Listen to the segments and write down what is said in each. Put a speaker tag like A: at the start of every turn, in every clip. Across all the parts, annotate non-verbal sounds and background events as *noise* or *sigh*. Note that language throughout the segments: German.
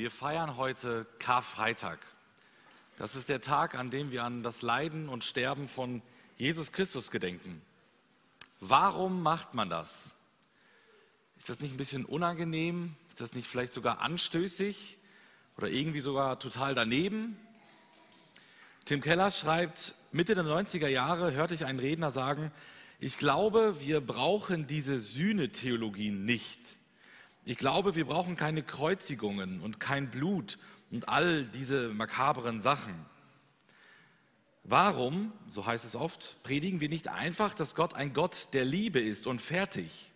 A: Wir feiern heute Karfreitag. Das ist der Tag, an dem wir an das Leiden und Sterben von Jesus Christus gedenken. Warum macht man das? Ist das nicht ein bisschen unangenehm? Ist das nicht vielleicht sogar anstößig oder irgendwie sogar total daneben? Tim Keller schreibt, Mitte der 90er Jahre hörte ich einen Redner sagen, ich glaube, wir brauchen diese Sühnetheologien nicht. Ich glaube, wir brauchen keine Kreuzigungen und kein Blut und all diese makaberen Sachen. Warum, so heißt es oft, predigen wir nicht einfach, dass Gott ein Gott der Liebe ist und fertig?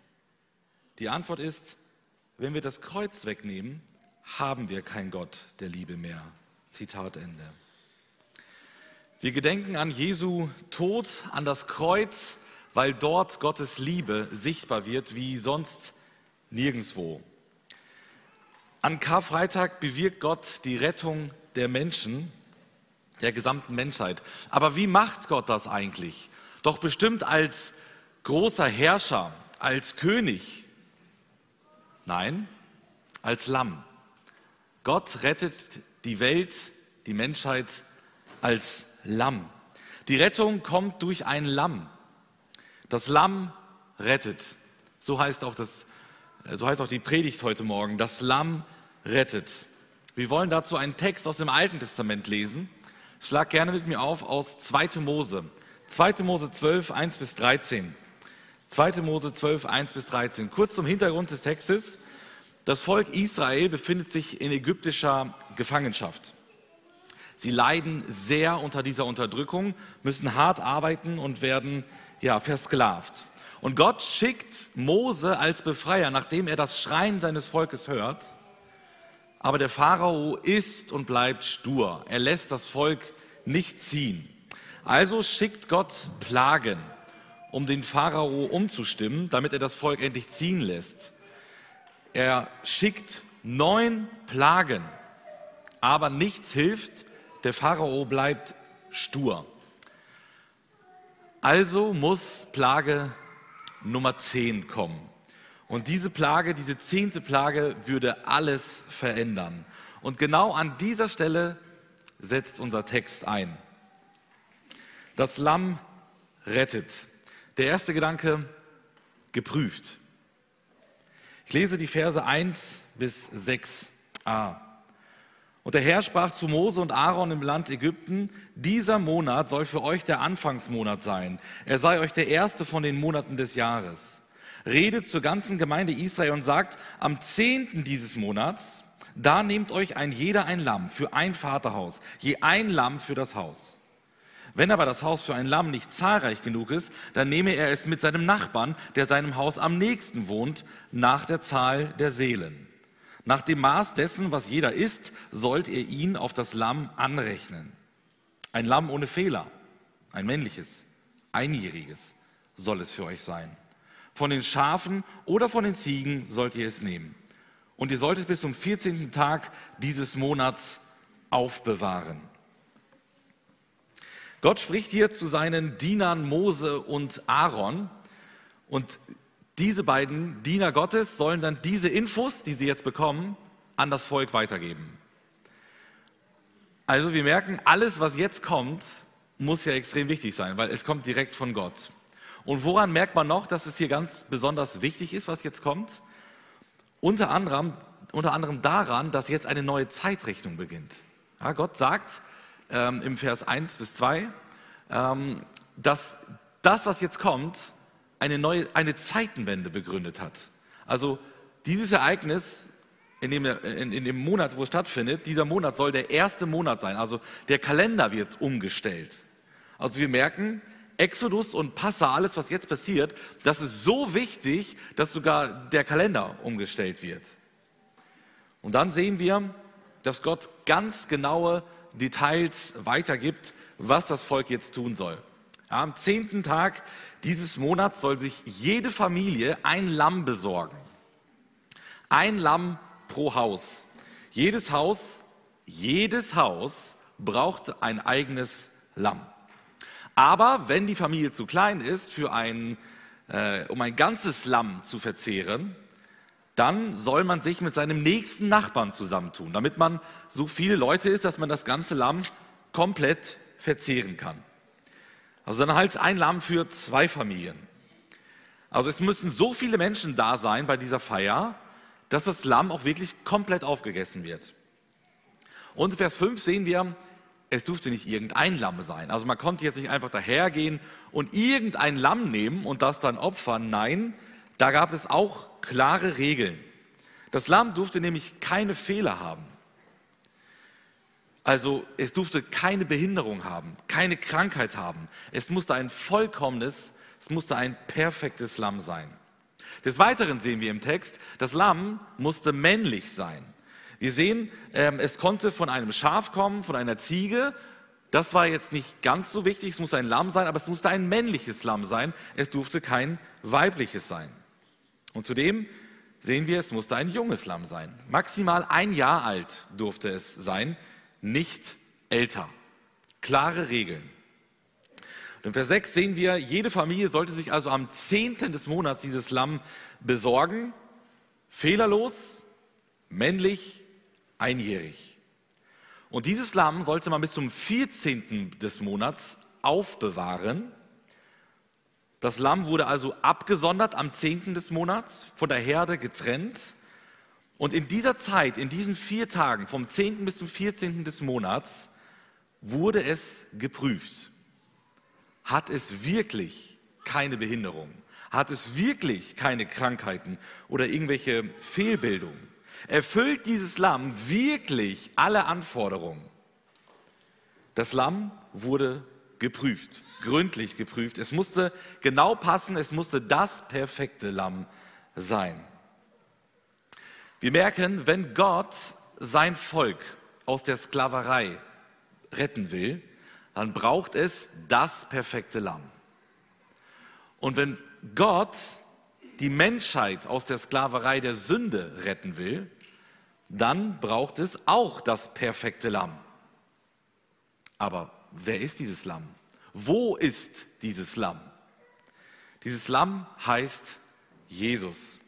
A: Die Antwort ist, wenn wir das Kreuz wegnehmen, haben wir kein Gott der Liebe mehr. Zitat Ende. Wir gedenken an Jesu Tod, an das Kreuz, weil dort Gottes Liebe sichtbar wird wie sonst nirgendwo. An Karfreitag bewirkt Gott die Rettung der Menschen, der gesamten Menschheit. Aber wie macht Gott das eigentlich? Doch bestimmt als großer Herrscher, als König. Nein, als Lamm. Gott rettet die Welt, die Menschheit als Lamm. Die Rettung kommt durch ein Lamm. Das Lamm rettet. So heißt auch, das, so heißt auch die Predigt heute Morgen. Das Lamm rettet. Wir wollen dazu einen Text aus dem Alten Testament lesen. Schlag gerne mit mir auf aus 2. Mose. 2. Mose 12, 1 bis 13. 2. Mose 12, 1 bis 13. Kurz zum Hintergrund des Textes. Das Volk Israel befindet sich in ägyptischer Gefangenschaft. Sie leiden sehr unter dieser Unterdrückung, müssen hart arbeiten und werden ja, versklavt. Und Gott schickt Mose als Befreier, nachdem er das Schreien seines Volkes hört. Aber der Pharao ist und bleibt stur. Er lässt das Volk nicht ziehen. Also schickt Gott Plagen, um den Pharao umzustimmen, damit er das Volk endlich ziehen lässt. Er schickt neun Plagen, aber nichts hilft. Der Pharao bleibt stur. Also muss Plage Nummer 10 kommen. Und diese Plage, diese zehnte Plage würde alles verändern. Und genau an dieser Stelle setzt unser Text ein. Das Lamm rettet. Der erste Gedanke, geprüft. Ich lese die Verse 1 bis 6a. Und der Herr sprach zu Mose und Aaron im Land Ägypten, dieser Monat soll für euch der Anfangsmonat sein. Er sei euch der erste von den Monaten des Jahres. Redet zur ganzen Gemeinde Israel und sagt, am zehnten dieses Monats, da nehmt euch ein jeder ein Lamm für ein Vaterhaus, je ein Lamm für das Haus. Wenn aber das Haus für ein Lamm nicht zahlreich genug ist, dann nehme er es mit seinem Nachbarn, der seinem Haus am nächsten wohnt, nach der Zahl der Seelen. Nach dem Maß dessen, was jeder isst, sollt ihr ihn auf das Lamm anrechnen. Ein Lamm ohne Fehler, ein männliches, einjähriges soll es für euch sein. Von den Schafen oder von den Ziegen sollt ihr es nehmen. Und ihr sollt es bis zum 14. Tag dieses Monats aufbewahren. Gott spricht hier zu seinen Dienern Mose und Aaron. Und diese beiden Diener Gottes sollen dann diese Infos, die sie jetzt bekommen, an das Volk weitergeben. Also wir merken, alles, was jetzt kommt, muss ja extrem wichtig sein, weil es kommt direkt von Gott. Und woran merkt man noch, dass es hier ganz besonders wichtig ist, was jetzt kommt? Unter anderem, unter anderem daran, dass jetzt eine neue Zeitrechnung beginnt. Ja, Gott sagt ähm, im Vers 1 bis 2, ähm, dass das, was jetzt kommt, eine neue, eine Zeitenwende begründet hat. Also dieses Ereignis in dem, in, in dem Monat, wo es stattfindet, dieser Monat soll der erste Monat sein. Also der Kalender wird umgestellt. Also wir merken, Exodus und Passa, alles was jetzt passiert, das ist so wichtig, dass sogar der Kalender umgestellt wird. Und dann sehen wir, dass Gott ganz genaue Details weitergibt, was das Volk jetzt tun soll. Am zehnten Tag dieses Monats soll sich jede Familie ein Lamm besorgen. Ein Lamm pro Haus. Jedes Haus, jedes Haus braucht ein eigenes Lamm. Aber wenn die Familie zu klein ist, für ein, äh, um ein ganzes Lamm zu verzehren, dann soll man sich mit seinem nächsten Nachbarn zusammentun, damit man so viele Leute ist, dass man das ganze Lamm komplett verzehren kann. Also dann halt ein Lamm für zwei Familien. Also es müssen so viele Menschen da sein bei dieser Feier, dass das Lamm auch wirklich komplett aufgegessen wird. Und in Vers 5 sehen wir, es durfte nicht irgendein Lamm sein. Also man konnte jetzt nicht einfach dahergehen und irgendein Lamm nehmen und das dann opfern. Nein, da gab es auch klare Regeln. Das Lamm durfte nämlich keine Fehler haben. Also es durfte keine Behinderung haben, keine Krankheit haben. Es musste ein vollkommenes, es musste ein perfektes Lamm sein. Des Weiteren sehen wir im Text, das Lamm musste männlich sein. Wir sehen, ähm, es konnte von einem Schaf kommen, von einer Ziege. Das war jetzt nicht ganz so wichtig, es musste ein Lamm sein, aber es musste ein männliches Lamm sein. Es durfte kein weibliches sein. Und zudem sehen wir, es musste ein junges Lamm sein. Maximal ein Jahr alt durfte es sein, nicht älter. Klare Regeln. Und in Vers 6 sehen wir, jede Familie sollte sich also am 10. des Monats dieses Lamm besorgen. Fehlerlos, männlich, einjährig. Und dieses Lamm sollte man bis zum 14. des Monats aufbewahren das Lamm wurde also abgesondert am 10. des Monats, von der Herde getrennt. Und in dieser Zeit, in diesen vier Tagen, vom 10. bis zum 14. des Monats, wurde es geprüft. Hat es wirklich keine Behinderung? Hat es wirklich keine Krankheiten oder irgendwelche Fehlbildungen? Erfüllt dieses Lamm wirklich alle Anforderungen? Das Lamm wurde geprüft, gründlich geprüft. Es musste genau passen, es musste das perfekte Lamm sein. Wir merken, wenn Gott sein Volk aus der Sklaverei retten will, dann braucht es das perfekte Lamm. Und wenn Gott die Menschheit aus der Sklaverei der Sünde retten will, dann braucht es auch das perfekte Lamm. Aber wer ist dieses Lamm? Wo ist dieses Lamm? Dieses Lamm heißt Jesus.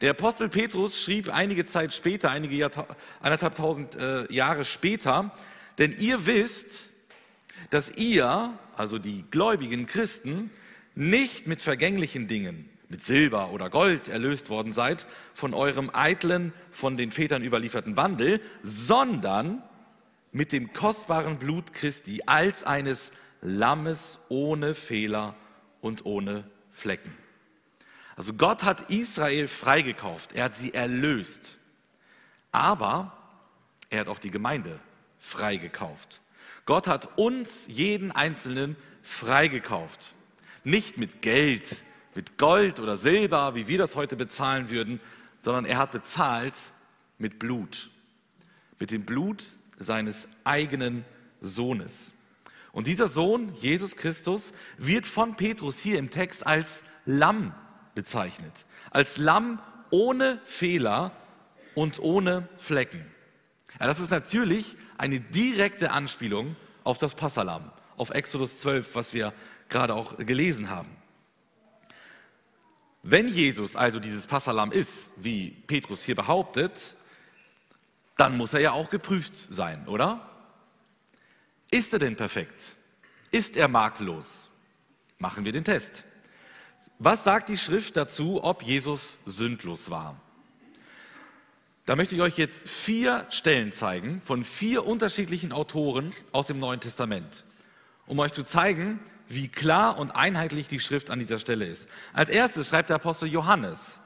A: Der Apostel Petrus schrieb einige Zeit später, einige eineinhalb tausend äh, Jahre später, denn ihr wisst, dass ihr, also die gläubigen Christen, nicht mit vergänglichen Dingen, mit Silber oder Gold erlöst worden seid von eurem eitlen, von den Vätern überlieferten Wandel, sondern mit dem kostbaren Blut Christi als eines Lammes ohne Fehler und ohne Flecken. Also Gott hat Israel freigekauft, er hat sie erlöst, aber er hat auch die Gemeinde freigekauft. Gott hat uns, jeden Einzelnen, freigekauft. Nicht mit Geld, mit Gold oder Silber, wie wir das heute bezahlen würden, sondern er hat bezahlt mit Blut. Mit dem Blut seines eigenen Sohnes. Und dieser Sohn, Jesus Christus, wird von Petrus hier im Text als Lamm bezeichnet. Als Lamm ohne Fehler und ohne Flecken. Ja, das ist natürlich eine direkte Anspielung auf das Passalam, auf Exodus 12, was wir gerade auch gelesen haben. Wenn Jesus also dieses Passalam ist, wie Petrus hier behauptet, dann muss er ja auch geprüft sein, oder? Ist er denn perfekt? Ist er makellos? Machen wir den Test. Was sagt die Schrift dazu, ob Jesus sündlos war? Da möchte ich euch jetzt vier Stellen zeigen von vier unterschiedlichen Autoren aus dem Neuen Testament, um euch zu zeigen, wie klar und einheitlich die Schrift an dieser Stelle ist. Als erstes schreibt der Apostel Johannes,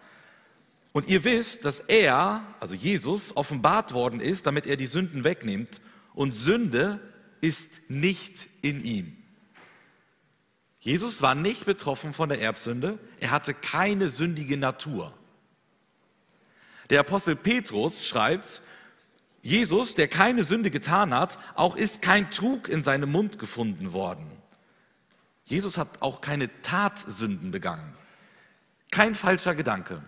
A: und ihr wisst, dass er, also Jesus, offenbart worden ist, damit er die Sünden wegnimmt. Und Sünde ist nicht in ihm. Jesus war nicht betroffen von der Erbsünde. Er hatte keine sündige Natur. Der Apostel Petrus schreibt, Jesus, der keine Sünde getan hat, auch ist kein Trug in seinem Mund gefunden worden. Jesus hat auch keine Tatsünden begangen. Kein falscher Gedanke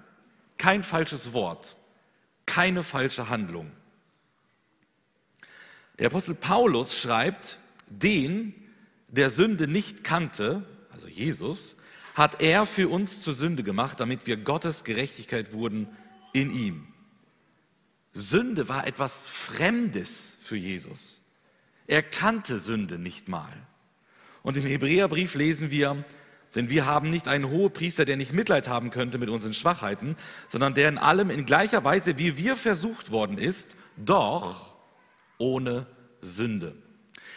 A: kein falsches Wort, keine falsche Handlung. Der Apostel Paulus schreibt, den, der Sünde nicht kannte, also Jesus, hat er für uns zur Sünde gemacht, damit wir Gottes Gerechtigkeit wurden in ihm. Sünde war etwas Fremdes für Jesus. Er kannte Sünde nicht mal. Und im Hebräerbrief lesen wir, denn wir haben nicht einen Hohepriester, der nicht Mitleid haben könnte mit unseren Schwachheiten, sondern der in allem in gleicher Weise wie wir versucht worden ist, doch ohne Sünde.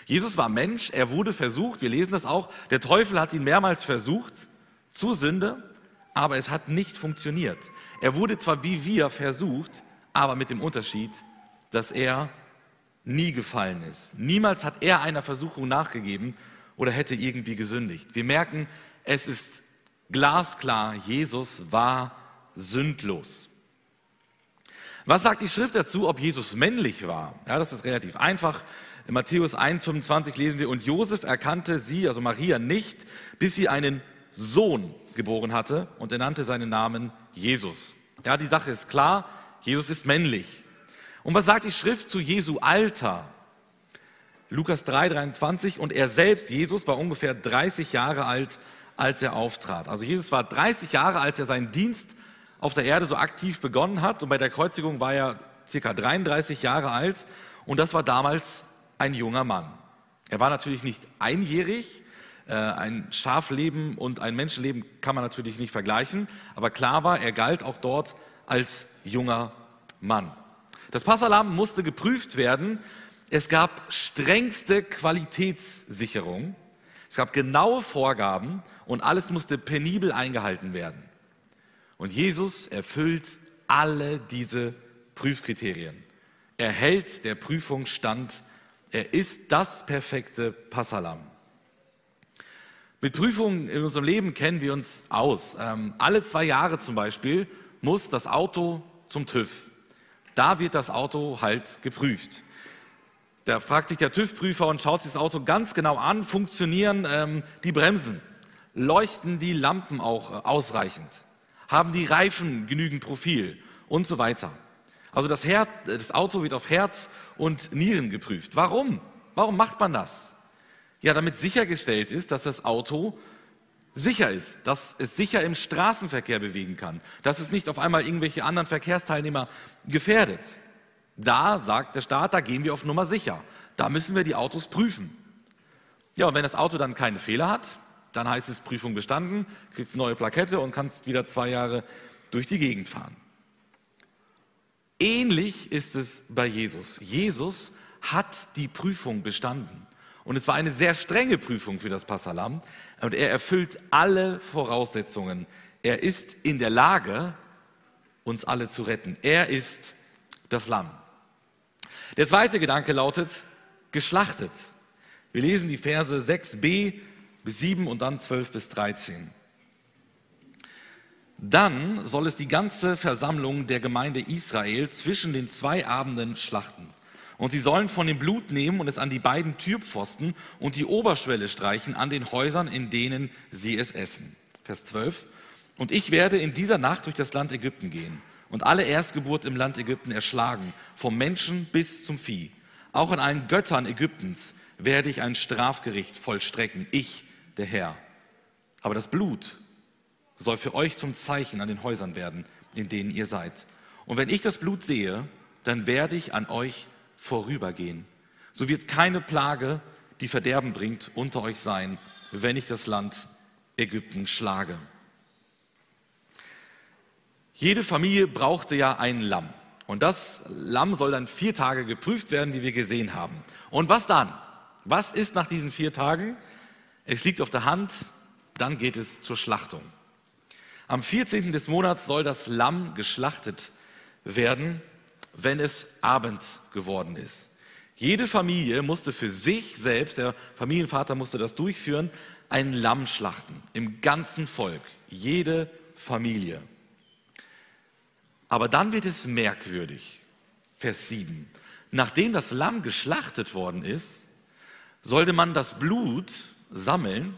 A: Jesus war Mensch, er wurde versucht, wir lesen das auch, der Teufel hat ihn mehrmals versucht zur Sünde, aber es hat nicht funktioniert. Er wurde zwar wie wir versucht, aber mit dem Unterschied, dass er nie gefallen ist. Niemals hat er einer Versuchung nachgegeben oder hätte irgendwie gesündigt. Wir merken, es ist glasklar, Jesus war sündlos. Was sagt die Schrift dazu, ob Jesus männlich war? Ja, das ist relativ einfach. In Matthäus 1,25 lesen wir, und Josef erkannte sie, also Maria, nicht, bis sie einen Sohn geboren hatte und er nannte seinen Namen Jesus. Ja, die Sache ist klar, Jesus ist männlich. Und was sagt die Schrift zu Jesu Alter? Lukas 3,23 und er selbst, Jesus, war ungefähr 30 Jahre alt, als er auftrat. Also Jesus war 30 Jahre, als er seinen Dienst auf der Erde so aktiv begonnen hat. Und bei der Kreuzigung war er circa 33 Jahre alt. Und das war damals ein junger Mann. Er war natürlich nicht einjährig. Äh, ein Schafleben und ein Menschenleben kann man natürlich nicht vergleichen. Aber klar war, er galt auch dort als junger Mann. Das Passalam musste geprüft werden. Es gab strengste Qualitätssicherung. Es gab genaue Vorgaben und alles musste penibel eingehalten werden. Und Jesus erfüllt alle diese Prüfkriterien. Er hält der Prüfung stand. Er ist das perfekte Passalam. Mit Prüfungen in unserem Leben kennen wir uns aus. Ähm, alle zwei Jahre zum Beispiel muss das Auto zum TÜV. Da wird das Auto halt geprüft. Da fragt sich der TÜV-Prüfer und schaut sich das Auto ganz genau an, funktionieren ähm, die Bremsen, leuchten die Lampen auch äh, ausreichend, haben die Reifen genügend Profil und so weiter. Also das, Her das Auto wird auf Herz und Nieren geprüft. Warum? Warum macht man das? Ja, damit sichergestellt ist, dass das Auto sicher ist, dass es sicher im Straßenverkehr bewegen kann, dass es nicht auf einmal irgendwelche anderen Verkehrsteilnehmer gefährdet. Da sagt der Staat, da gehen wir auf Nummer sicher. Da müssen wir die Autos prüfen. Ja, und wenn das Auto dann keine Fehler hat, dann heißt es Prüfung bestanden, kriegst eine neue Plakette und kannst wieder zwei Jahre durch die Gegend fahren. Ähnlich ist es bei Jesus. Jesus hat die Prüfung bestanden. Und es war eine sehr strenge Prüfung für das Passalam. Und er erfüllt alle Voraussetzungen. Er ist in der Lage, uns alle zu retten. Er ist das Lamm. Der zweite Gedanke lautet, geschlachtet. Wir lesen die Verse 6b bis 7 und dann 12 bis 13. Dann soll es die ganze Versammlung der Gemeinde Israel zwischen den zwei Abenden schlachten. Und sie sollen von dem Blut nehmen und es an die beiden Türpfosten und die Oberschwelle streichen an den Häusern, in denen sie es essen. Vers 12. Und ich werde in dieser Nacht durch das Land Ägypten gehen und alle Erstgeburt im Land Ägypten erschlagen, vom Menschen bis zum Vieh. Auch an allen Göttern Ägyptens werde ich ein Strafgericht vollstrecken, ich, der Herr. Aber das Blut soll für euch zum Zeichen an den Häusern werden, in denen ihr seid. Und wenn ich das Blut sehe, dann werde ich an euch vorübergehen. So wird keine Plage, die Verderben bringt, unter euch sein, wenn ich das Land Ägypten schlage. Jede Familie brauchte ja ein Lamm. Und das Lamm soll dann vier Tage geprüft werden, wie wir gesehen haben. Und was dann? Was ist nach diesen vier Tagen? Es liegt auf der Hand, dann geht es zur Schlachtung. Am 14. des Monats soll das Lamm geschlachtet werden, wenn es Abend geworden ist. Jede Familie musste für sich selbst, der Familienvater musste das durchführen, ein Lamm schlachten, im ganzen Volk, jede Familie. Aber dann wird es merkwürdig. Vers 7. Nachdem das Lamm geschlachtet worden ist, sollte man das Blut sammeln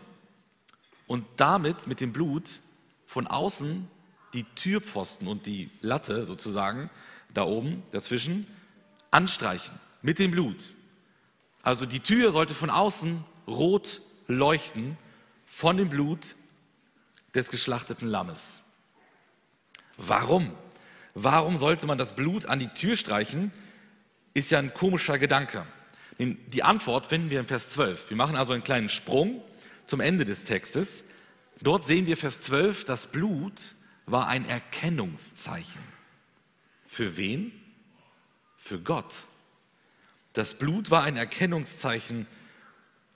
A: und damit mit dem Blut von außen die Türpfosten und die Latte sozusagen da oben dazwischen anstreichen mit dem Blut. Also die Tür sollte von außen rot leuchten von dem Blut des geschlachteten Lammes. Warum? Warum sollte man das Blut an die Tür streichen? Ist ja ein komischer Gedanke. Die Antwort finden wir in Vers 12. Wir machen also einen kleinen Sprung zum Ende des Textes. Dort sehen wir Vers 12, das Blut war ein Erkennungszeichen. Für wen? Für Gott. Das Blut war ein Erkennungszeichen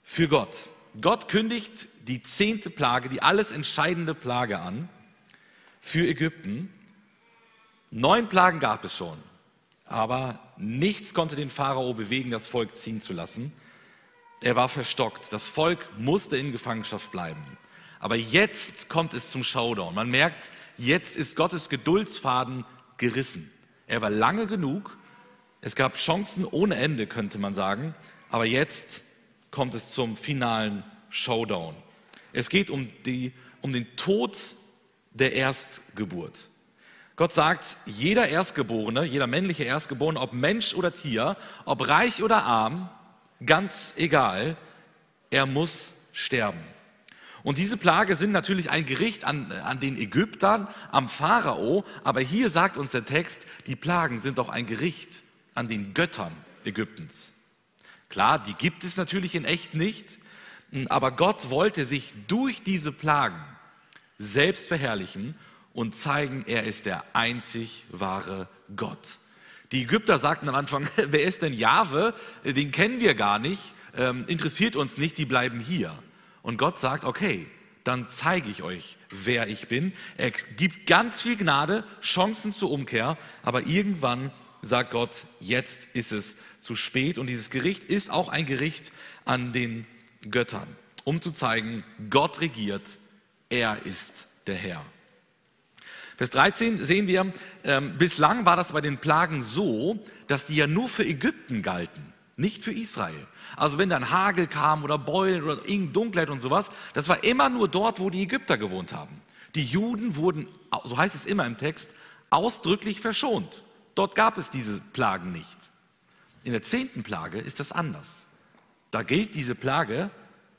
A: für Gott. Gott kündigt die zehnte Plage, die alles entscheidende Plage an für Ägypten. Neun Plagen gab es schon, aber nichts konnte den Pharao bewegen, das Volk ziehen zu lassen. Er war verstockt. Das Volk musste in Gefangenschaft bleiben. Aber jetzt kommt es zum Showdown. Man merkt, jetzt ist Gottes Geduldsfaden gerissen. Er war lange genug. Es gab Chancen ohne Ende, könnte man sagen. Aber jetzt kommt es zum finalen Showdown. Es geht um, die, um den Tod der Erstgeburt. Gott sagt, jeder Erstgeborene, jeder männliche Erstgeborene, ob Mensch oder Tier, ob reich oder arm, ganz egal, er muss sterben. Und diese Plage sind natürlich ein Gericht an, an den Ägyptern, am Pharao, aber hier sagt uns der Text, die Plagen sind doch ein Gericht an den Göttern Ägyptens. Klar, die gibt es natürlich in echt nicht, aber Gott wollte sich durch diese Plagen selbst verherrlichen und zeigen, er ist der einzig wahre Gott. Die Ägypter sagten am Anfang, *laughs* wer ist denn Jahwe? Den kennen wir gar nicht, ähm, interessiert uns nicht, die bleiben hier. Und Gott sagt, okay, dann zeige ich euch, wer ich bin. Er gibt ganz viel Gnade, Chancen zur Umkehr, aber irgendwann sagt Gott, jetzt ist es zu spät. Und dieses Gericht ist auch ein Gericht an den Göttern, um zu zeigen, Gott regiert, er ist der Herr. Vers 13 sehen wir, ähm, bislang war das bei den Plagen so, dass die ja nur für Ägypten galten, nicht für Israel. Also wenn dann Hagel kam oder Beulen oder irgendeine Dunkelheit und sowas, das war immer nur dort, wo die Ägypter gewohnt haben. Die Juden wurden, so heißt es immer im Text, ausdrücklich verschont. Dort gab es diese Plagen nicht. In der zehnten Plage ist das anders. Da gilt diese Plage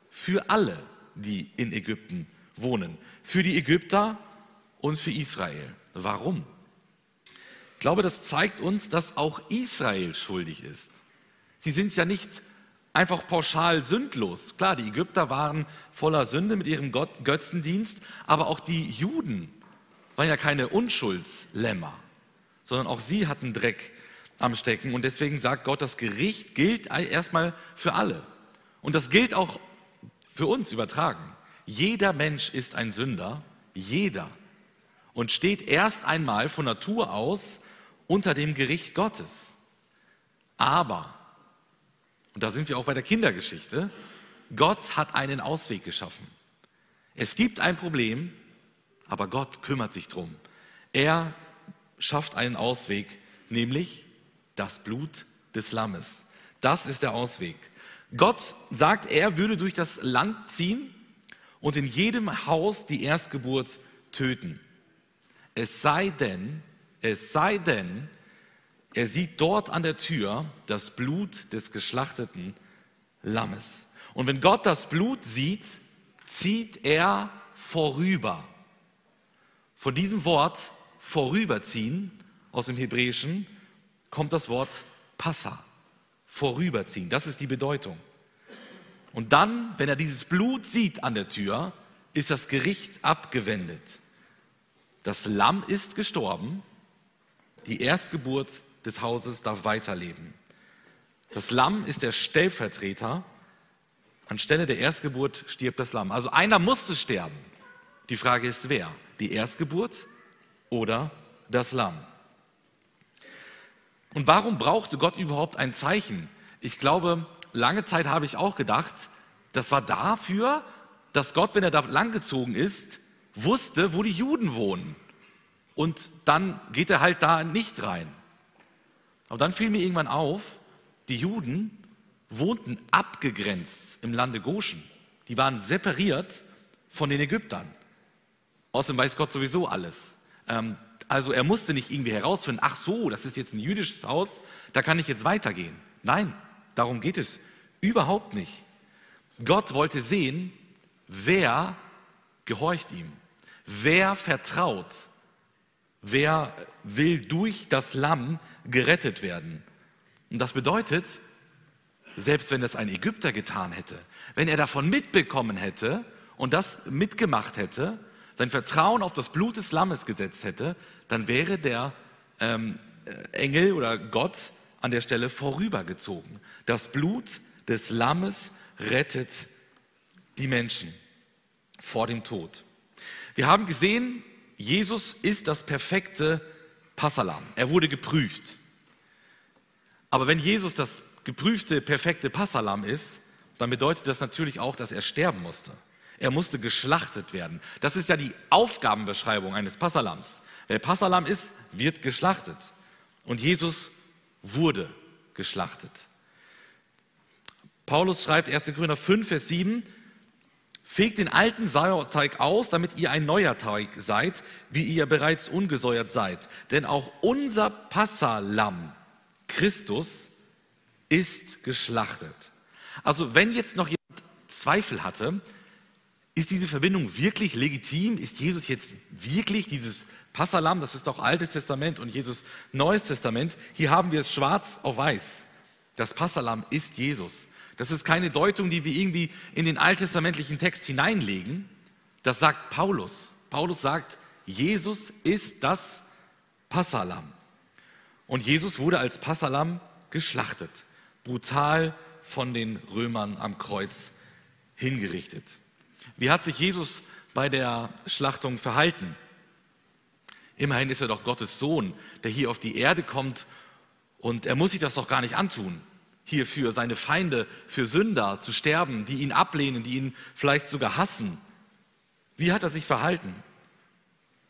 A: für alle, die in Ägypten wohnen. Für die Ägypter und für Israel. Warum? Ich glaube, das zeigt uns, dass auch Israel schuldig ist. Sie sind ja nicht einfach pauschal sündlos. Klar, die Ägypter waren voller Sünde mit ihrem Gott, Götzendienst, aber auch die Juden waren ja keine Unschuldslämmer, sondern auch sie hatten Dreck am Stecken. Und deswegen sagt Gott, das Gericht gilt erstmal für alle. Und das gilt auch für uns übertragen. Jeder Mensch ist ein Sünder, jeder und steht erst einmal von Natur aus unter dem Gericht Gottes. Aber, und da sind wir auch bei der Kindergeschichte, Gott hat einen Ausweg geschaffen. Es gibt ein Problem, aber Gott kümmert sich drum. Er schafft einen Ausweg, nämlich das Blut des Lammes. Das ist der Ausweg. Gott sagt, er würde durch das Land ziehen und in jedem Haus die Erstgeburt töten. Es sei denn, es sei denn, er sieht dort an der Tür das Blut des geschlachteten Lammes. Und wenn Gott das Blut sieht, zieht er vorüber. Von diesem Wort vorüberziehen aus dem Hebräischen kommt das Wort Passa, vorüberziehen. Das ist die Bedeutung. Und dann, wenn er dieses Blut sieht an der Tür, ist das Gericht abgewendet. Das Lamm ist gestorben, die Erstgeburt des Hauses darf weiterleben. Das Lamm ist der Stellvertreter. Anstelle der Erstgeburt stirbt das Lamm. Also einer musste sterben. Die Frage ist, wer? Die Erstgeburt oder das Lamm? Und warum brauchte Gott überhaupt ein Zeichen? Ich glaube, lange Zeit habe ich auch gedacht, das war dafür, dass Gott, wenn er da langgezogen ist, wusste, wo die Juden wohnen. Und dann geht er halt da nicht rein. Aber dann fiel mir irgendwann auf, die Juden wohnten abgegrenzt im Lande Goshen. Die waren separiert von den Ägyptern. Außerdem weiß Gott sowieso alles. Ähm, also er musste nicht irgendwie herausfinden, ach so, das ist jetzt ein jüdisches Haus, da kann ich jetzt weitergehen. Nein, darum geht es überhaupt nicht. Gott wollte sehen, wer gehorcht ihm, wer vertraut wer will durch das Lamm gerettet werden. Und das bedeutet, selbst wenn das ein Ägypter getan hätte, wenn er davon mitbekommen hätte und das mitgemacht hätte, sein Vertrauen auf das Blut des Lammes gesetzt hätte, dann wäre der ähm, Engel oder Gott an der Stelle vorübergezogen. Das Blut des Lammes rettet die Menschen vor dem Tod. Wir haben gesehen, Jesus ist das perfekte Passalam. Er wurde geprüft. Aber wenn Jesus das geprüfte, perfekte Passalam ist, dann bedeutet das natürlich auch, dass er sterben musste. Er musste geschlachtet werden. Das ist ja die Aufgabenbeschreibung eines Passalams. Wer Passalam ist, wird geschlachtet. Und Jesus wurde geschlachtet. Paulus schreibt 1. Korinther 5, Vers 7, Fegt den alten Sauerteig aus, damit ihr ein neuer Teig seid, wie ihr bereits ungesäuert seid. Denn auch unser Passalam, Christus, ist geschlachtet. Also wenn jetzt noch jemand Zweifel hatte, ist diese Verbindung wirklich legitim? Ist Jesus jetzt wirklich dieses Passalam? Das ist doch Altes Testament und Jesus Neues Testament. Hier haben wir es schwarz auf weiß. Das Passalam ist Jesus. Das ist keine Deutung, die wir irgendwie in den alttestamentlichen Text hineinlegen. Das sagt Paulus. Paulus sagt, Jesus ist das Passalam. Und Jesus wurde als Passalam geschlachtet, brutal von den Römern am Kreuz hingerichtet. Wie hat sich Jesus bei der Schlachtung verhalten? Immerhin ist er doch Gottes Sohn, der hier auf die Erde kommt und er muss sich das doch gar nicht antun, hier für seine Feinde, für Sünder zu sterben, die ihn ablehnen, die ihn vielleicht sogar hassen. Wie hat er sich verhalten?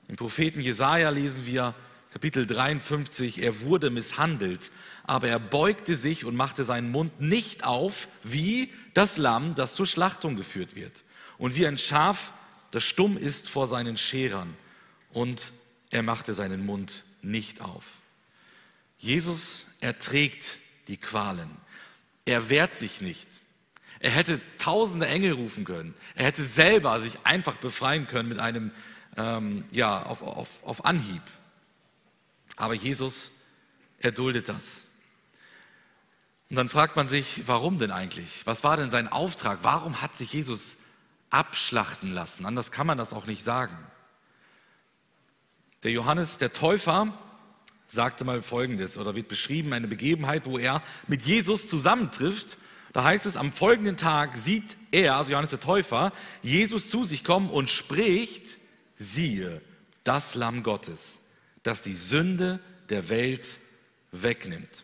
A: Im Propheten Jesaja lesen wir Kapitel 53, er wurde misshandelt, aber er beugte sich und machte seinen Mund nicht auf, wie das Lamm, das zur Schlachtung geführt wird und wie ein Schaf, das stumm ist vor seinen Scherern. Und er machte seinen Mund nicht auf. Jesus erträgt die Qualen. Er wehrt sich nicht. Er hätte tausende Engel rufen können. Er hätte selber sich einfach befreien können mit einem, ähm, ja, auf, auf, auf Anhieb. Aber Jesus erduldet das. Und dann fragt man sich, warum denn eigentlich? Was war denn sein Auftrag? Warum hat sich Jesus abschlachten lassen. Anders kann man das auch nicht sagen. Der Johannes, der Täufer, sagte mal Folgendes oder wird beschrieben, eine Begebenheit, wo er mit Jesus zusammentrifft. Da heißt es, am folgenden Tag sieht er, also Johannes der Täufer, Jesus zu sich kommen und spricht, siehe, das Lamm Gottes, das die Sünde der Welt wegnimmt.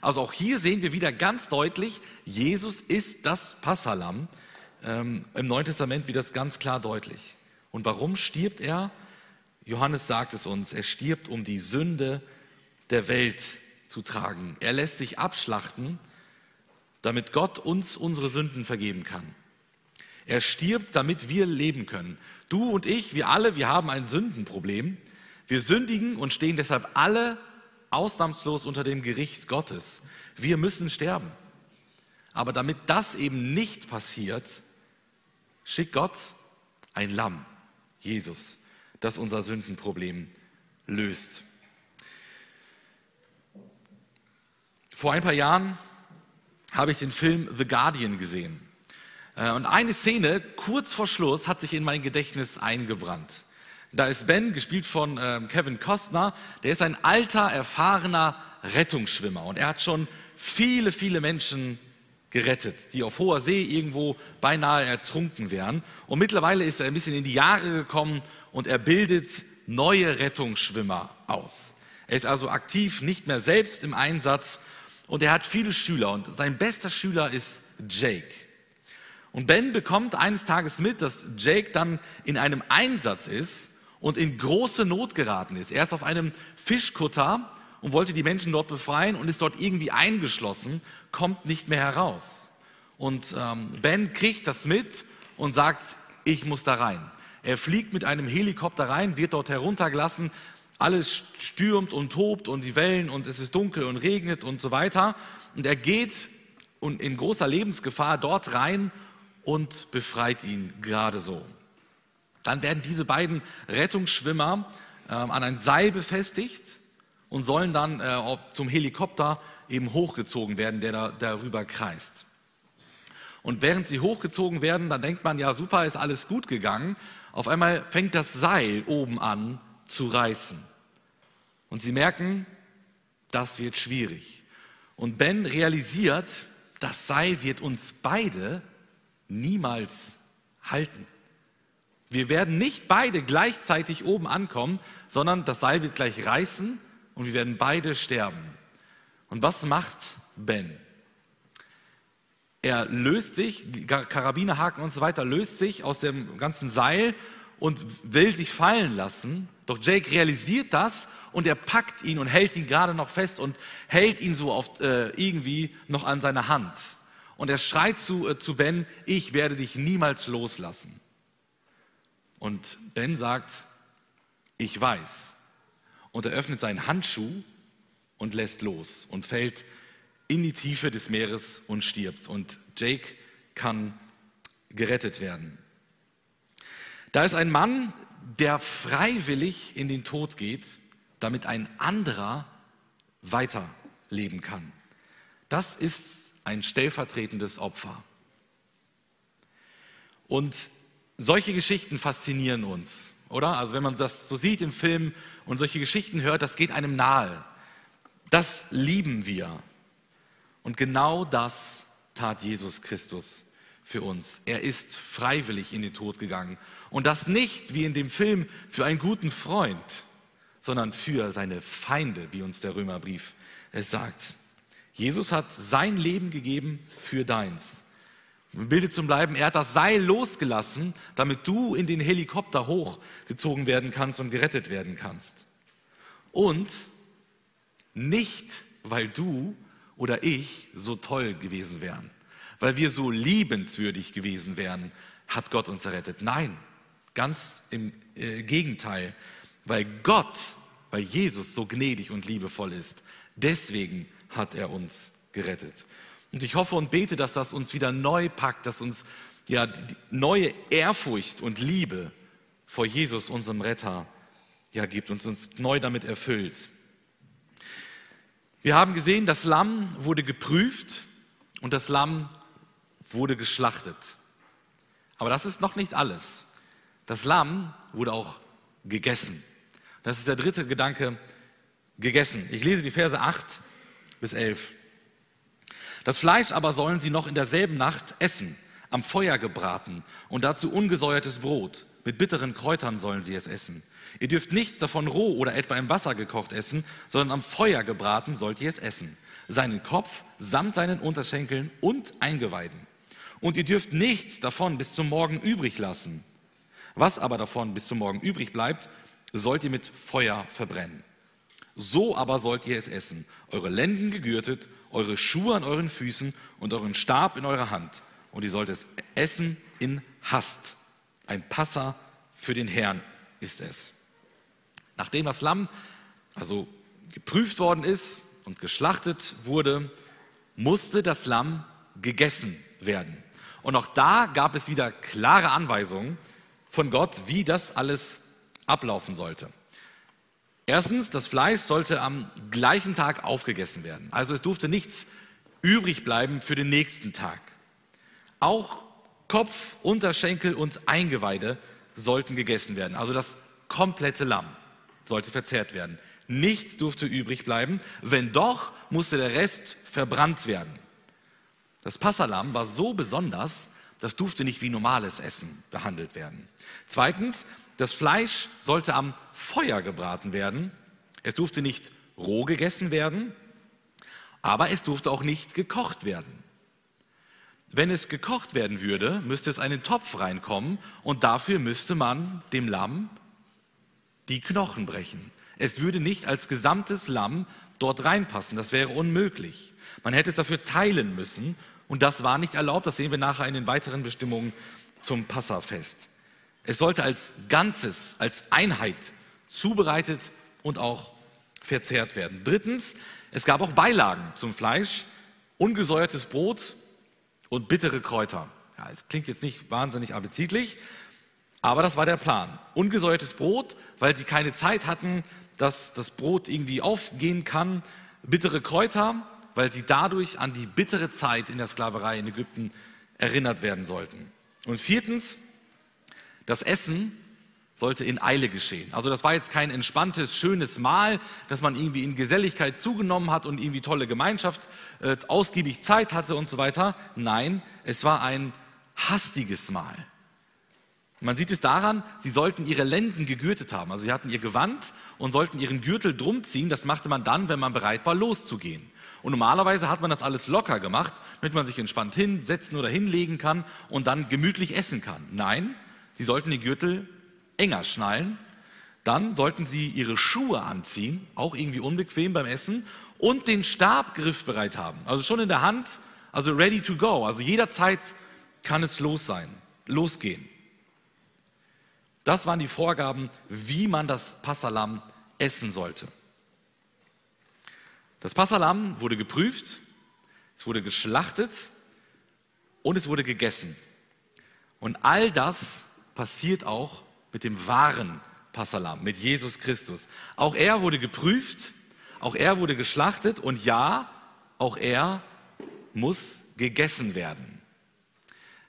A: Also auch hier sehen wir wieder ganz deutlich, Jesus ist das Passalam, ähm, Im Neuen Testament wird das ganz klar deutlich. Und warum stirbt er? Johannes sagt es uns, er stirbt, um die Sünde der Welt zu tragen. Er lässt sich abschlachten, damit Gott uns unsere Sünden vergeben kann. Er stirbt, damit wir leben können. Du und ich, wir alle, wir haben ein Sündenproblem. Wir sündigen und stehen deshalb alle ausnahmslos unter dem Gericht Gottes. Wir müssen sterben. Aber damit das eben nicht passiert, schickt Gott ein Lamm, Jesus, das unser Sündenproblem löst. Vor ein paar Jahren habe ich den Film The Guardian gesehen. Äh, und eine Szene kurz vor Schluss hat sich in mein Gedächtnis eingebrannt. Da ist Ben, gespielt von ähm, Kevin Costner, der ist ein alter, erfahrener Rettungsschwimmer und er hat schon viele, viele Menschen gerettet, die auf hoher See irgendwo beinahe ertrunken wären. Und mittlerweile ist er ein bisschen in die Jahre gekommen und er bildet neue Rettungsschwimmer aus. Er ist also aktiv, nicht mehr selbst im Einsatz und er hat viele Schüler und sein bester Schüler ist Jake. Und Ben bekommt eines Tages mit, dass Jake dann in einem Einsatz ist und in große Not geraten ist. Er ist auf einem Fischkutter und wollte die Menschen dort befreien und ist dort irgendwie eingeschlossen kommt nicht mehr heraus. Und ähm, Ben kriegt das mit und sagt, ich muss da rein. Er fliegt mit einem Helikopter rein, wird dort heruntergelassen, alles stürmt und tobt und die Wellen und es ist dunkel und regnet und so weiter. Und er geht in großer Lebensgefahr dort rein und befreit ihn gerade so. Dann werden diese beiden Rettungsschwimmer äh, an ein Seil befestigt und sollen dann äh, zum Helikopter eben hochgezogen werden, der da, darüber kreist. Und während sie hochgezogen werden, dann denkt man, ja super, ist alles gut gegangen. Auf einmal fängt das Seil oben an zu reißen. Und sie merken, das wird schwierig. Und Ben realisiert, das Seil wird uns beide niemals halten. Wir werden nicht beide gleichzeitig oben ankommen, sondern das Seil wird gleich reißen und wir werden beide sterben. Und was macht Ben? Er löst sich, Karabinerhaken und so weiter, löst sich aus dem ganzen Seil und will sich fallen lassen. Doch Jake realisiert das und er packt ihn und hält ihn gerade noch fest und hält ihn so auf, äh, irgendwie noch an seiner Hand. Und er schreit zu, äh, zu Ben, ich werde dich niemals loslassen. Und Ben sagt, ich weiß. Und er öffnet seinen Handschuh und lässt los und fällt in die Tiefe des Meeres und stirbt. Und Jake kann gerettet werden. Da ist ein Mann, der freiwillig in den Tod geht, damit ein anderer weiterleben kann. Das ist ein stellvertretendes Opfer. Und solche Geschichten faszinieren uns, oder? Also wenn man das so sieht im Film und solche Geschichten hört, das geht einem nahe. Das lieben wir. Und genau das tat Jesus Christus für uns. Er ist freiwillig in den Tod gegangen. Und das nicht wie in dem Film für einen guten Freund, sondern für seine Feinde, wie uns der Römerbrief es sagt. Jesus hat sein Leben gegeben für deins. Um Bilde zum Bleiben, er hat das Seil losgelassen, damit du in den Helikopter hochgezogen werden kannst und gerettet werden kannst. Und nicht, weil du oder ich so toll gewesen wären, weil wir so liebenswürdig gewesen wären, hat Gott uns errettet. Nein, ganz im äh, Gegenteil, weil Gott, weil Jesus so gnädig und liebevoll ist. Deswegen hat er uns gerettet. Und ich hoffe und bete, dass das uns wieder neu packt, dass uns ja die neue Ehrfurcht und Liebe vor Jesus, unserem Retter, ja gibt und uns neu damit erfüllt. Wir haben gesehen, das Lamm wurde geprüft und das Lamm wurde geschlachtet. Aber das ist noch nicht alles. Das Lamm wurde auch gegessen. Das ist der dritte Gedanke, gegessen. Ich lese die Verse 8 bis 11. Das Fleisch aber sollen sie noch in derselben Nacht essen, am Feuer gebraten und dazu ungesäuertes Brot. Mit bitteren Kräutern sollen sie es essen. Ihr dürft nichts davon roh oder etwa im Wasser gekocht essen, sondern am Feuer gebraten sollt ihr es essen. Seinen Kopf samt seinen Unterschenkeln und Eingeweiden. Und ihr dürft nichts davon bis zum Morgen übrig lassen. Was aber davon bis zum Morgen übrig bleibt, sollt ihr mit Feuer verbrennen. So aber sollt ihr es essen, eure Lenden gegürtet, eure Schuhe an euren Füßen und euren Stab in eurer Hand. Und ihr sollt es essen in Hast. Ein Passa für den Herrn ist es. Nachdem das Lamm also geprüft worden ist und geschlachtet wurde, musste das Lamm gegessen werden. Und auch da gab es wieder klare Anweisungen von Gott, wie das alles ablaufen sollte. Erstens, das Fleisch sollte am gleichen Tag aufgegessen werden. Also es durfte nichts übrig bleiben für den nächsten Tag. Auch Kopf, Unterschenkel und Eingeweide sollten gegessen werden. Also das komplette Lamm sollte verzehrt werden. Nichts durfte übrig bleiben. Wenn doch, musste der Rest verbrannt werden. Das Passalam war so besonders, das durfte nicht wie normales Essen behandelt werden. Zweitens, das Fleisch sollte am Feuer gebraten werden. Es durfte nicht roh gegessen werden, aber es durfte auch nicht gekocht werden. Wenn es gekocht werden würde, müsste es einen Topf reinkommen und dafür müsste man dem Lamm die Knochen brechen. Es würde nicht als gesamtes Lamm dort reinpassen, das wäre unmöglich. Man hätte es dafür teilen müssen und das war nicht erlaubt, das sehen wir nachher in den weiteren Bestimmungen zum Passafest. Es sollte als Ganzes, als Einheit zubereitet und auch verzehrt werden. Drittens, es gab auch Beilagen zum Fleisch, ungesäuertes Brot und bittere Kräuter. Ja, es klingt jetzt nicht wahnsinnig appetitlich, Aber das war der Plan. Ungesäuertes Brot, weil sie keine Zeit hatten, dass das Brot irgendwie aufgehen kann. Bittere Kräuter, weil sie dadurch an die bittere Zeit in der Sklaverei in Ägypten erinnert werden sollten. Und viertens, das Essen sollte in Eile geschehen. Also das war jetzt kein entspanntes, schönes Mahl, dass man irgendwie in Geselligkeit zugenommen hat und irgendwie tolle Gemeinschaft, äh, ausgiebig Zeit hatte und so weiter. Nein, es war ein hastiges Mahl. Man sieht es daran, sie sollten ihre Lenden gegürtet haben. Also sie hatten ihr Gewand und sollten ihren Gürtel drum ziehen. Das machte man dann, wenn man bereit war, loszugehen. Und normalerweise hat man das alles locker gemacht, damit man sich entspannt hinsetzen oder hinlegen kann und dann gemütlich essen kann. Nein, sie sollten den Gürtel enger schnallen. Dann sollten sie ihre Schuhe anziehen, auch irgendwie unbequem beim Essen, und den Stab griffbereit haben. Also schon in der Hand, also ready to go. Also jederzeit kann es los sein, losgehen. Das waren die Vorgaben, wie man das Passalam essen sollte. Das Passalam wurde geprüft, es wurde geschlachtet und es wurde gegessen. Und all das passiert auch mit dem wahren Passalam, mit Jesus Christus. Auch er wurde geprüft, auch er wurde geschlachtet und ja, auch er muss gegessen werden.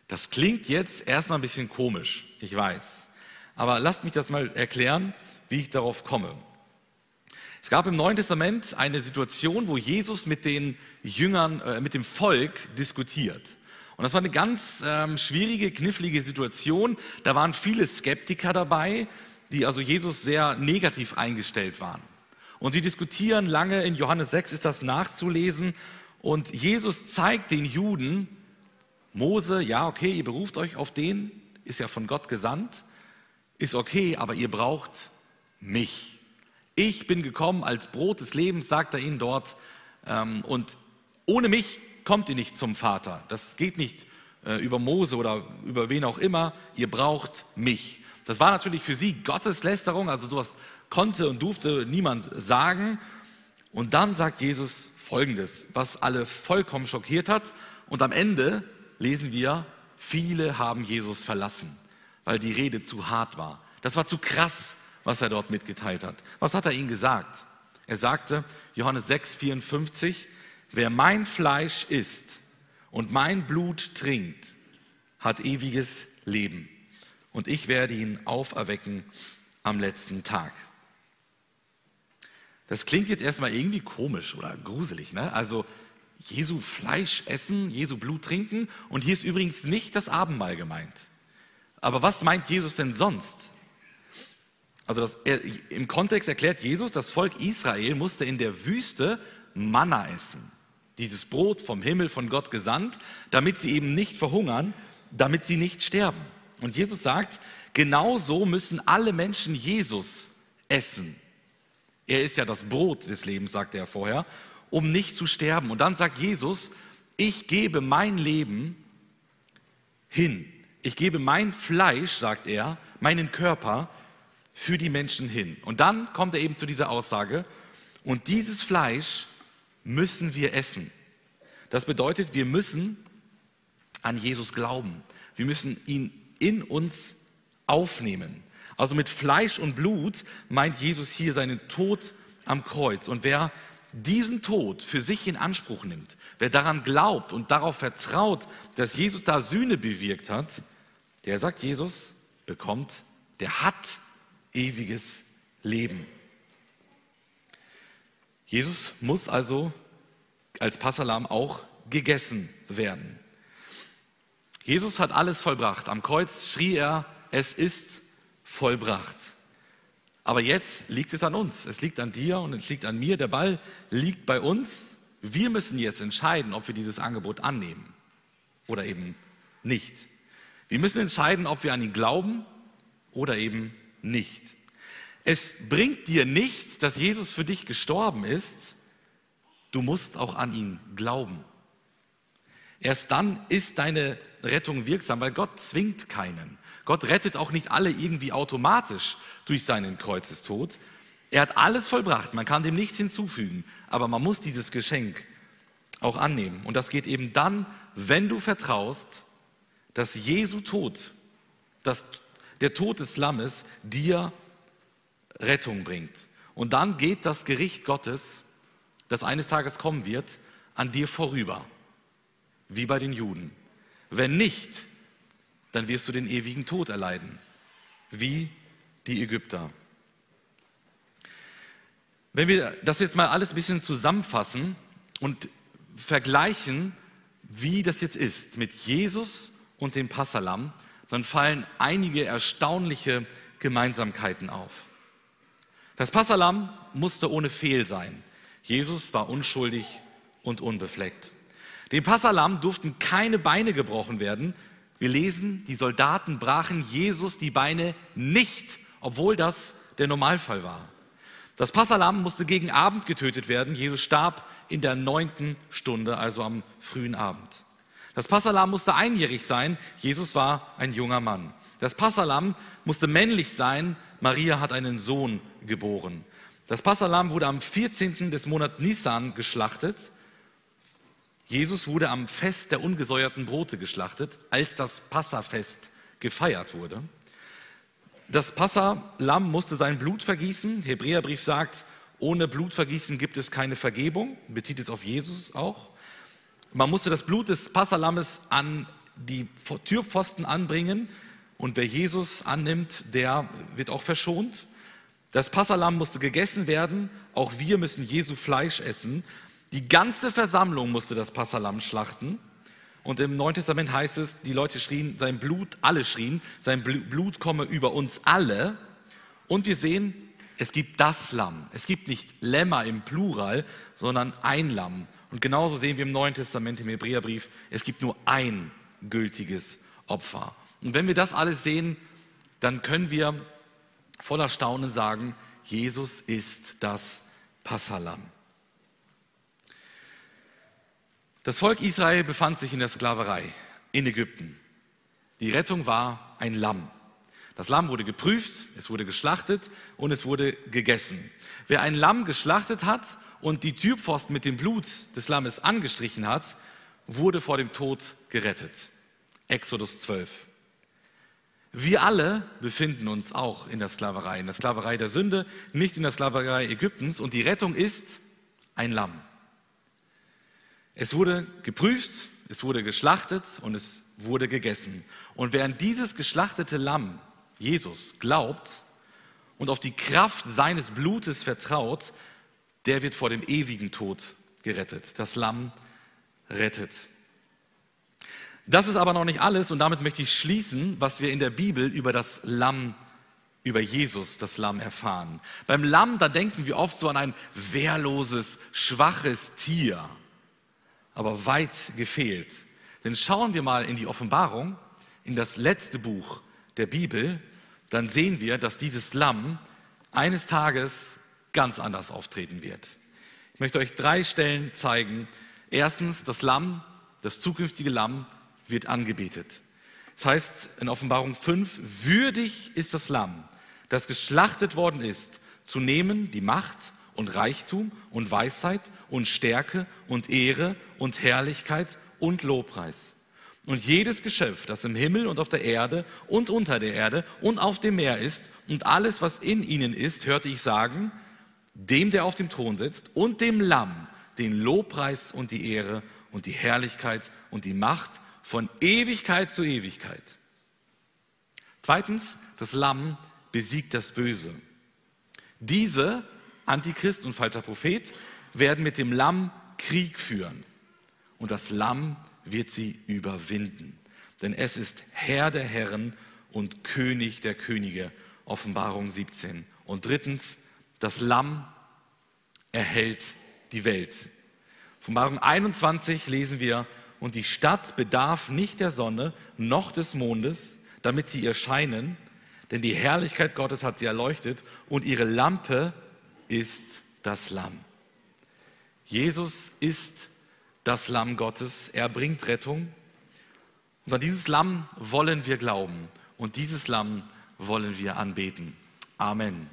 A: Das klingt jetzt erstmal ein bisschen komisch, ich weiß. Aber lasst mich das mal erklären, wie ich darauf komme. Es gab im Neuen Testament eine Situation, wo Jesus mit den Jüngern, äh, mit dem Volk diskutiert. Und das war eine ganz ähm, schwierige, knifflige Situation. Da waren viele Skeptiker dabei, die also Jesus sehr negativ eingestellt waren. Und sie diskutieren lange, in Johannes 6 ist das nachzulesen. Und Jesus zeigt den Juden, Mose, ja, okay, ihr beruft euch auf den, ist ja von Gott gesandt, ist okay, aber ihr braucht mich. Ich bin gekommen als Brot des Lebens, sagt er ihnen dort. Ähm, und ohne mich kommt ihr nicht zum Vater. Das geht nicht äh, über Mose oder über wen auch immer. Ihr braucht mich. Das war natürlich für sie Gotteslästerung, also sowas konnte und durfte niemand sagen. Und dann sagt Jesus Folgendes, was alle vollkommen schockiert hat. Und am Ende lesen wir, viele haben Jesus verlassen, weil die Rede zu hart war. Das war zu krass, was er dort mitgeteilt hat. Was hat er ihnen gesagt? Er sagte, Johannes 6, 54, Wer mein Fleisch isst und mein Blut trinkt, hat ewiges Leben. Und ich werde ihn auferwecken am letzten Tag. Das klingt jetzt erstmal irgendwie komisch oder gruselig. Ne? Also Jesu Fleisch essen, Jesu Blut trinken. Und hier ist übrigens nicht das Abendmahl gemeint. Aber was meint Jesus denn sonst? Also das, er, im Kontext erklärt Jesus, das Volk Israel musste in der Wüste Manna essen dieses Brot vom Himmel von Gott gesandt, damit sie eben nicht verhungern, damit sie nicht sterben. Und Jesus sagt, genauso müssen alle Menschen Jesus essen. Er ist ja das Brot des Lebens, sagte er vorher, um nicht zu sterben. Und dann sagt Jesus, ich gebe mein Leben hin. Ich gebe mein Fleisch, sagt er, meinen Körper für die Menschen hin. Und dann kommt er eben zu dieser Aussage, und dieses Fleisch müssen wir essen. Das bedeutet, wir müssen an Jesus glauben. Wir müssen ihn in uns aufnehmen. Also mit Fleisch und Blut meint Jesus hier seinen Tod am Kreuz. Und wer diesen Tod für sich in Anspruch nimmt, wer daran glaubt und darauf vertraut, dass Jesus da Sühne bewirkt hat, der sagt Jesus, bekommt, der hat ewiges Leben. Jesus muss also als Passalam auch gegessen werden. Jesus hat alles vollbracht. Am Kreuz schrie er, es ist vollbracht. Aber jetzt liegt es an uns. Es liegt an dir und es liegt an mir. Der Ball liegt bei uns. Wir müssen jetzt entscheiden, ob wir dieses Angebot annehmen oder eben nicht. Wir müssen entscheiden, ob wir an ihn glauben oder eben nicht. Es bringt dir nichts, dass Jesus für dich gestorben ist. Du musst auch an ihn glauben. Erst dann ist deine Rettung wirksam, weil Gott zwingt keinen. Gott rettet auch nicht alle irgendwie automatisch durch seinen Kreuzestod. Er hat alles vollbracht, man kann dem nichts hinzufügen, aber man muss dieses Geschenk auch annehmen. Und das geht eben dann, wenn du vertraust, dass Jesu Tod, dass der Tod des Lammes dir Rettung bringt. Und dann geht das Gericht Gottes, das eines Tages kommen wird, an dir vorüber, wie bei den Juden. Wenn nicht, dann wirst du den ewigen Tod erleiden, wie die Ägypter. Wenn wir das jetzt mal alles ein bisschen zusammenfassen und vergleichen, wie das jetzt ist mit Jesus und dem Passalam, dann fallen einige erstaunliche Gemeinsamkeiten auf. Das Passalam musste ohne Fehl sein. Jesus war unschuldig und unbefleckt. Dem Passalam durften keine Beine gebrochen werden. Wir lesen, die Soldaten brachen Jesus die Beine nicht, obwohl das der Normalfall war. Das Passalam musste gegen Abend getötet werden. Jesus starb in der neunten Stunde, also am frühen Abend. Das Passalam musste einjährig sein. Jesus war ein junger Mann. Das Passalam musste männlich sein. Maria hat einen Sohn geboren. Das Passalam wurde am 14. des Monats Nisan geschlachtet. Jesus wurde am Fest der ungesäuerten Brote geschlachtet, als das Passafest gefeiert wurde. Das Passalam musste sein Blut vergießen. Hebräerbrief sagt, ohne Blutvergießen gibt es keine Vergebung, bezieht es auf Jesus auch. Man musste das Blut des Passalammes an die Türpfosten anbringen und wer Jesus annimmt, der wird auch verschont. Das Passalam musste gegessen werden, auch wir müssen Jesu Fleisch essen. Die ganze Versammlung musste das Passalam schlachten. Und im Neuen Testament heißt es, die Leute schrien, sein Blut, alle schrien, sein Blut komme über uns alle. Und wir sehen, es gibt das Lamm. Es gibt nicht Lämmer im Plural, sondern ein Lamm. Und genauso sehen wir im Neuen Testament, im Hebräerbrief, es gibt nur ein gültiges Opfer. Und wenn wir das alles sehen, dann können wir voller Staunen sagen, Jesus ist das Passalam. Das Volk Israel befand sich in der Sklaverei in Ägypten. Die Rettung war ein Lamm. Das Lamm wurde geprüft, es wurde geschlachtet und es wurde gegessen. Wer ein Lamm geschlachtet hat und die Türpfosten mit dem Blut des Lammes angestrichen hat, wurde vor dem Tod gerettet. Exodus 12. Wir alle befinden uns auch in der Sklaverei, in der Sklaverei der Sünde, nicht in der Sklaverei Ägyptens und die Rettung ist ein Lamm. Es wurde geprüft, es wurde geschlachtet und es wurde gegessen. Und wer an dieses geschlachtete Lamm, Jesus, glaubt und auf die Kraft seines Blutes vertraut, der wird vor dem ewigen Tod gerettet. Das Lamm rettet. Das ist aber noch nicht alles und damit möchte ich schließen, was wir in der Bibel über das Lamm, über Jesus, das Lamm erfahren. Beim Lamm, da denken wir oft so an ein wehrloses, schwaches Tier aber weit gefehlt. Denn schauen wir mal in die Offenbarung, in das letzte Buch der Bibel, dann sehen wir, dass dieses Lamm eines Tages ganz anders auftreten wird. Ich möchte euch drei Stellen zeigen. Erstens, das Lamm, das zukünftige Lamm wird angebetet. Das heißt in Offenbarung 5, würdig ist das Lamm, das geschlachtet worden ist, zu nehmen die Macht und Reichtum und Weisheit und Stärke und Ehre und Herrlichkeit und Lobpreis. Und jedes Geschöpf, das im Himmel und auf der Erde und unter der Erde und auf dem Meer ist und alles, was in ihnen ist, hörte ich sagen, dem, der auf dem Thron sitzt und dem Lamm, den Lobpreis und die Ehre und die Herrlichkeit und die Macht von Ewigkeit zu Ewigkeit. Zweitens, das Lamm besiegt das Böse. Diese Antichrist und falscher Prophet, werden mit dem Lamm Krieg führen. Und das Lamm wird sie überwinden. Denn es ist Herr der Herren und König der Könige. Offenbarung 17. Und drittens, das Lamm erhält die Welt. Offenbarung 21 lesen wir, und die Stadt bedarf nicht der Sonne noch des Mondes, damit sie ihr scheinen, denn die Herrlichkeit Gottes hat sie erleuchtet und ihre Lampe ist das Lamm. Jesus ist das Lamm Gottes. Er bringt Rettung. Und an dieses Lamm wollen wir glauben. Und dieses Lamm wollen wir anbeten. Amen.